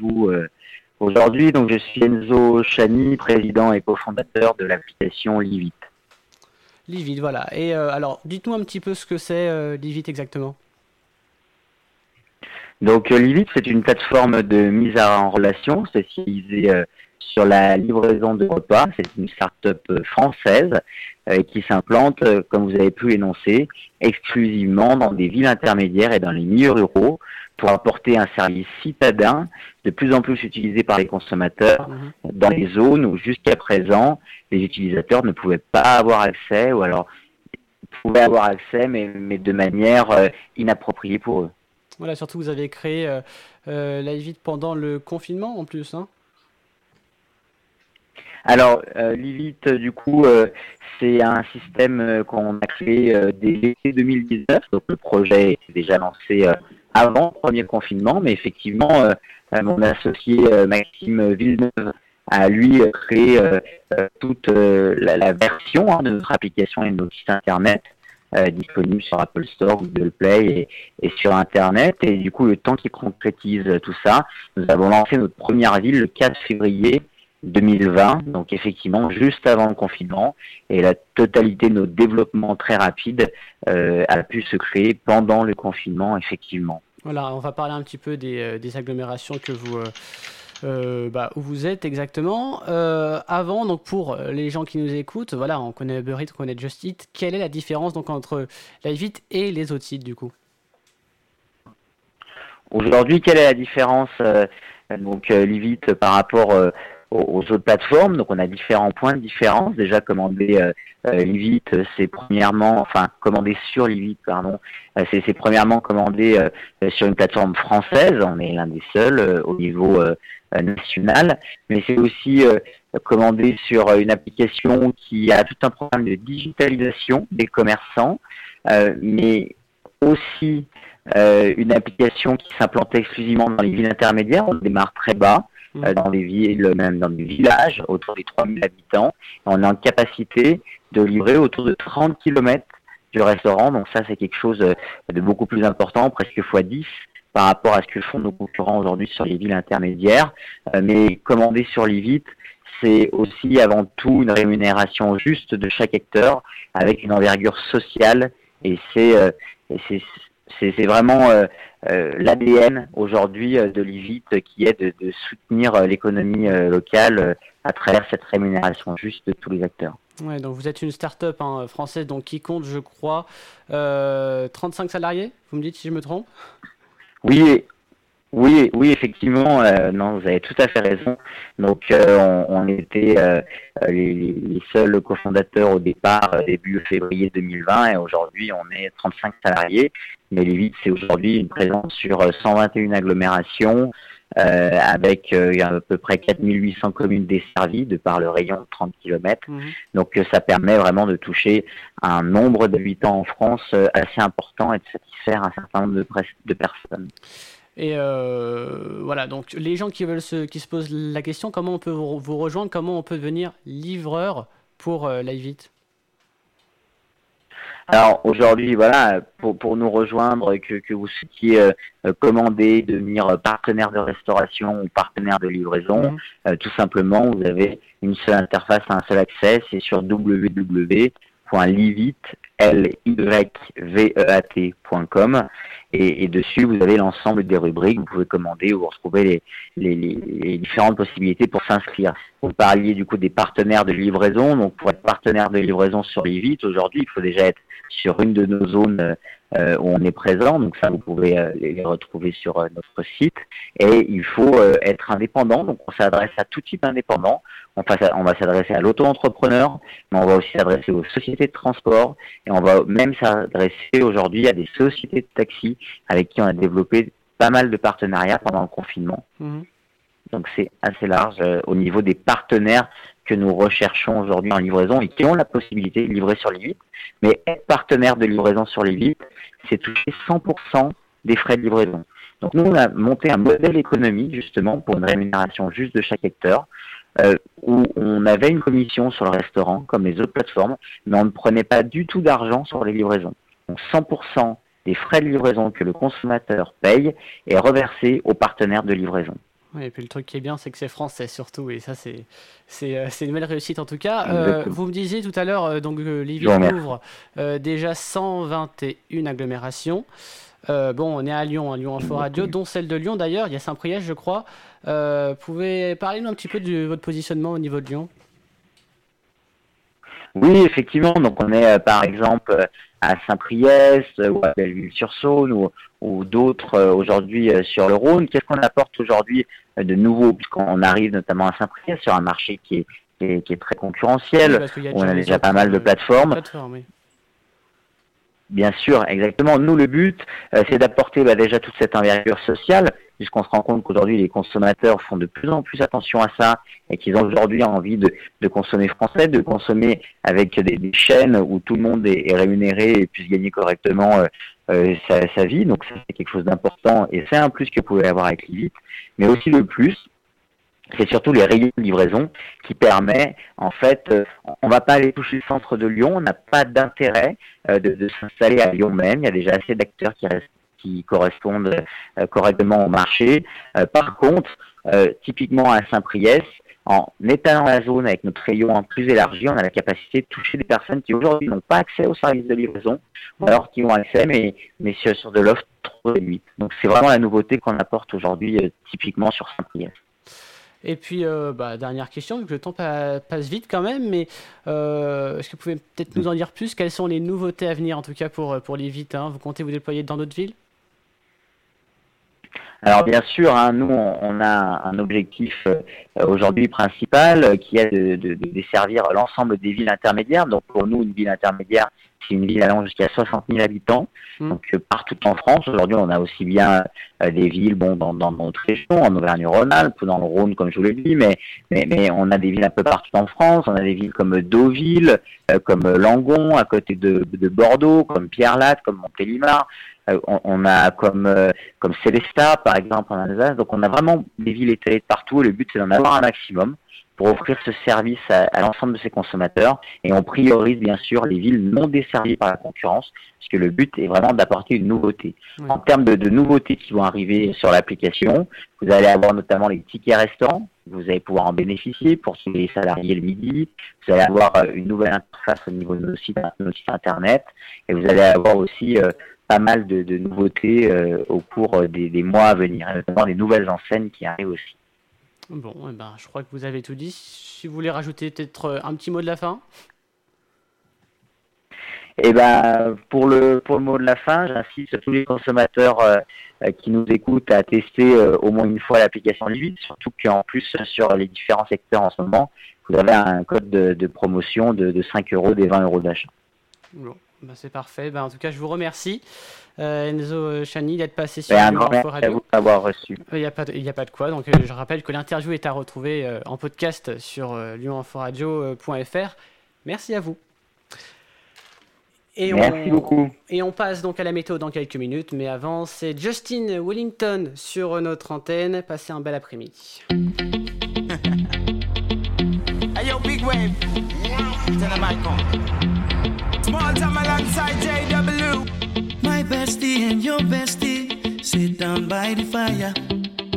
vous aujourd'hui. Donc, je suis Enzo Chani, président et cofondateur de l'application Livit. Livit, voilà. Et alors, dites-nous un petit peu ce que c'est Livit exactement. Donc Livit, c'est une plateforme de mise en relation spécialisée sur la livraison de repas. C'est une start-up euh, française euh, qui s'implante, euh, comme vous avez pu l'énoncer, exclusivement dans des villes intermédiaires et dans les milieux ruraux pour apporter un service citadin de plus en plus utilisé par les consommateurs mhm. dans les zones où jusqu'à présent les utilisateurs ne pouvaient pas avoir accès ou alors pouvaient avoir accès mais, mais de manière inappropriée pour eux. Voilà, surtout vous avez créé euh, pendant le confinement en plus. Hein alors, euh, Livit, du coup, euh, c'est un système euh, qu'on a créé dès l'été 2019. Donc, le projet était déjà lancé avant le premier confinement, mais effectivement, mon associé Maxime Villeneuve a lui créé toute la, version hein, de notre application et de notre site internet disponible sur Apple Store, Google Play et, sur Internet. Et du coup, le temps qui concrétise tout ça, nous avons lancé notre première ville le 4 février 2020, donc effectivement juste avant le confinement, et la totalité de nos développements très rapides euh, a pu se créer pendant le confinement, effectivement. Voilà, on va parler un petit peu des, euh, agglomérations que vous, euh, bah, où vous êtes exactement. avant, donc pour les gens qui nous écoutent, voilà, on connaît Uber on connaît Just Eat. Quelle est la différence donc entre Liveit et les autres sites du coup? Aujourd'hui, quelle est la différence donc Livit par rapport aux, autres plateformes? Donc on a différents points de différence. Déjà commander euh, euh c'est premièrement, enfin commander sur Livit, pardon, euh, c'est premièrement commander euh, sur une plateforme française. On est l'un des seuls au niveau national, mais c'est aussi commander sur une application qui a tout un programme de digitalisation des commerçants, mais aussi une application qui s'implante exclusivement dans les villes intermédiaires. On démarre très bas. Euh, dans des villes, même dans des villages, autour des 3000 habitants. On est en capacité de livrer autour de 30 km du restaurant. Donc ça, c'est quelque chose de beaucoup plus important, presque x 10 par rapport à ce que font nos concurrents aujourd'hui sur les villes intermédiaires. Euh, mais commander sur Livit, c'est aussi avant tout une rémunération juste de chaque acteur avec une envergure sociale et c'est euh, c'est vraiment euh, l'ADN aujourd'hui de Livit qui est de, soutenir l'économie locale à travers cette rémunération juste de tous les acteurs. Ouais, donc vous êtes une start-up hein, française donc qui compte, je crois, 35 salariés, vous me dites si je me trompe? Oui, oui, oui, effectivement, euh, non, vous avez tout à fait raison. Donc, euh, on, était euh, les, seuls cofondateurs au départ, début février 2020, et aujourd'hui, on est 35 salariés. Mais Lévite, c'est aujourd'hui une présence sur 121 agglomérations, avec à peu près 4800 communes desservies de par le rayon de 30 km. Mhm. Donc, ça permet vraiment de toucher un nombre d'habitants en France assez important et de satisfaire un certain nombre de personnes. Et euh, voilà, donc les gens qui veulent se, qui se posent la question, comment on peut vous, rejoindre, comment on peut devenir livreur pour euh, Liveit alors aujourd'hui, voilà, pour, pour nous rejoindre, que, que vous souhaitiez euh, commander, devenir partenaire de restauration ou partenaire de livraison, mmh. euh, tout simplement, vous avez une seule interface, un seul accès, c'est sur www l-y-v-e-a-t.com et, et, dessus vous avez l'ensemble des rubriques, vous pouvez commander ou retrouver les, les, différentes possibilités pour s'inscrire. Vous parliez du coup des partenaires de livraison, donc pour être partenaire de livraison sur Livit, aujourd'hui il faut déjà être sur une de nos zones euh, où on est présent, donc ça vous pouvez euh, les retrouver sur euh, notre site. Et il faut être indépendant, donc on s'adresse à tout type indépendant. On va s'adresser à l'auto-entrepreneur, mais on va aussi s'adresser aux sociétés de transport et on va même s'adresser aujourd'hui à des sociétés de taxi avec qui on a développé pas mal de partenariats pendant le confinement. Mmh. Donc c'est assez large au niveau des partenaires que nous recherchons aujourd'hui en livraison et qui ont la possibilité de livrer sur les Mais être partenaire de livraison sur les c'est toucher 100% des frais de livraison. Donc nous, on a monté un modèle économique justement pour une rémunération juste de chaque acteur, euh, où on avait une commission sur le restaurant, comme les autres plateformes, mais on ne prenait pas du tout d'argent sur les livraisons. Donc 100% des frais de livraison que le consommateur paye est reversé aux partenaires de livraison. et puis le truc qui est bien, c'est que c'est français surtout, et ça c'est c'est une belle réussite en tout cas. vous me disiez tout à l'heure, donc Livy couvre déjà 121 agglomérations. Euh, bon, on est à Lyon, à Lyon Info Radio, dont celle de Lyon d'ailleurs. Il y a Saint-Priest, je crois. Euh, pouvez parler un petit peu de votre positionnement au niveau de Lyon? Oui, effectivement. Donc, on est euh, par exemple euh, à Saint-Priest ou à Belleville-sur-Saône ou, d'autres aujourd'hui sur le Rhône. Qu'est-ce qu'on apporte aujourd'hui de nouveau puisqu'on arrive notamment à Saint-Priest sur un marché qui est, qui est, très concurrentiel. on a déjà pas mal de plateformes. Bien sûr, exactement. Nous, le but, euh, c'est d'apporter bah, déjà toute cette envergure sociale, puisqu'on se rend compte qu'aujourd'hui, les consommateurs font de plus en plus attention à ça et qu'ils ont aujourd'hui envie de, consommer français, de consommer avec des, chaînes où tout le monde est, rémunéré et puisse gagner correctement euh, euh, sa, vie. Donc, ça, c'est quelque chose d'important et c'est un plus que vous pouvez avoir avec Livit. Mais aussi le plus, c'est surtout les rayons de livraison qui permet, en fait, euh, on va pas aller toucher le centre de Lyon, on n'a pas d'intérêt euh, de, s'installer à Lyon même. Il y a déjà assez d'acteurs qui, qui correspondent euh, correctement au marché. par contre, typiquement à Saint-Priest, en étalant la zone avec notre rayon en plus élargi, on a la capacité de toucher des personnes qui aujourd'hui n'ont pas accès aux services de livraison, alors qui ont accès, mais, mais sur, de l'offre trop réduite. Donc c'est vraiment la nouveauté qu'on apporte aujourd'hui typiquement sur Saint-Priest. Et puis, euh, bah, dernière question, vu que le temps passe vite quand même, mais euh, est-ce que vous pouvez peut-être nous en dire plus? Quelles sont les nouveautés à venir, en tout cas pour, pour les hein? Vous comptez vous déployer dans d'autres villes? Alors bien sûr, hein, nous on, a un objectif euh, aujourd'hui principal qui est de, de desservir l'ensemble des villes intermédiaires. Donc pour nous, une ville intermédiaire, c'est une ville allant jusqu'à 60 000 habitants, mmh. donc euh, partout en France. Aujourd'hui, on a aussi bien euh, des villes, bon, dans, dans notre région, en Auvergne-Rhône-Alpes, dans le Rhône, comme je vous l'ai dit, mais, mais, mais, on a des villes un peu partout en France. On a des villes comme Deauville, euh, comme Langon, à côté de, de Bordeaux, comme Pierre-Latte, comme Montélimar. On, on, a comme comme Célestat, par exemple, en Alsace. Donc, on a vraiment des villes étalées de partout. Et le but, c'est d'en avoir un maximum pour offrir ce service à, l'ensemble de ses consommateurs. Et on priorise bien sûr les villes non desservies par la concurrence, puisque le but est vraiment d'apporter une nouveauté. En termes de, de, nouveautés qui vont arriver sur l'application, vous allez avoir notamment les tickets restaurants. Vous allez pouvoir en bénéficier pour les salariés le midi. Vous allez avoir euh, une nouvelle interface au niveau de nos sites, nos sites internet. Et vous allez avoir aussi euh, pas mal de, de nouveautés euh, au cours des, des mois à venir, notamment des nouvelles enseignes qui arrivent aussi. Bon, eh ben, je crois que vous avez tout dit. Si vous voulez rajouter peut-être euh, un petit mot de la fin? Eh ben, pour le pour le mot de la fin, j'insiste tous les consommateurs euh, euh, qui nous écoutent à tester au moins une fois l'application Livit, surtout qu'en plus sur les différents secteurs en ce moment, vous avez un code de, promotion de, de, 5 euros des 20 euros d'achat. Bon, ben, c'est parfait. Ben, en tout cas, je vous remercie. Euh, Enzo euh, Chani d'être passé sur un grand Radio. vous d'avoir reçu. Il n'y a, pas de, a pas de quoi. Donc, euh, je rappelle que l'interview est à retrouver en podcast sur lyonforradio.fr. Merci à vous. Et Merci beaucoup. Et on passe donc à la météo dans quelques minutes, mais avant, c'est Justin Wellington sur notre antenne. Passez un bel après-midi. hey yo, big wave. Small time alongside JW. My bestie and your bestie sit down by the fire.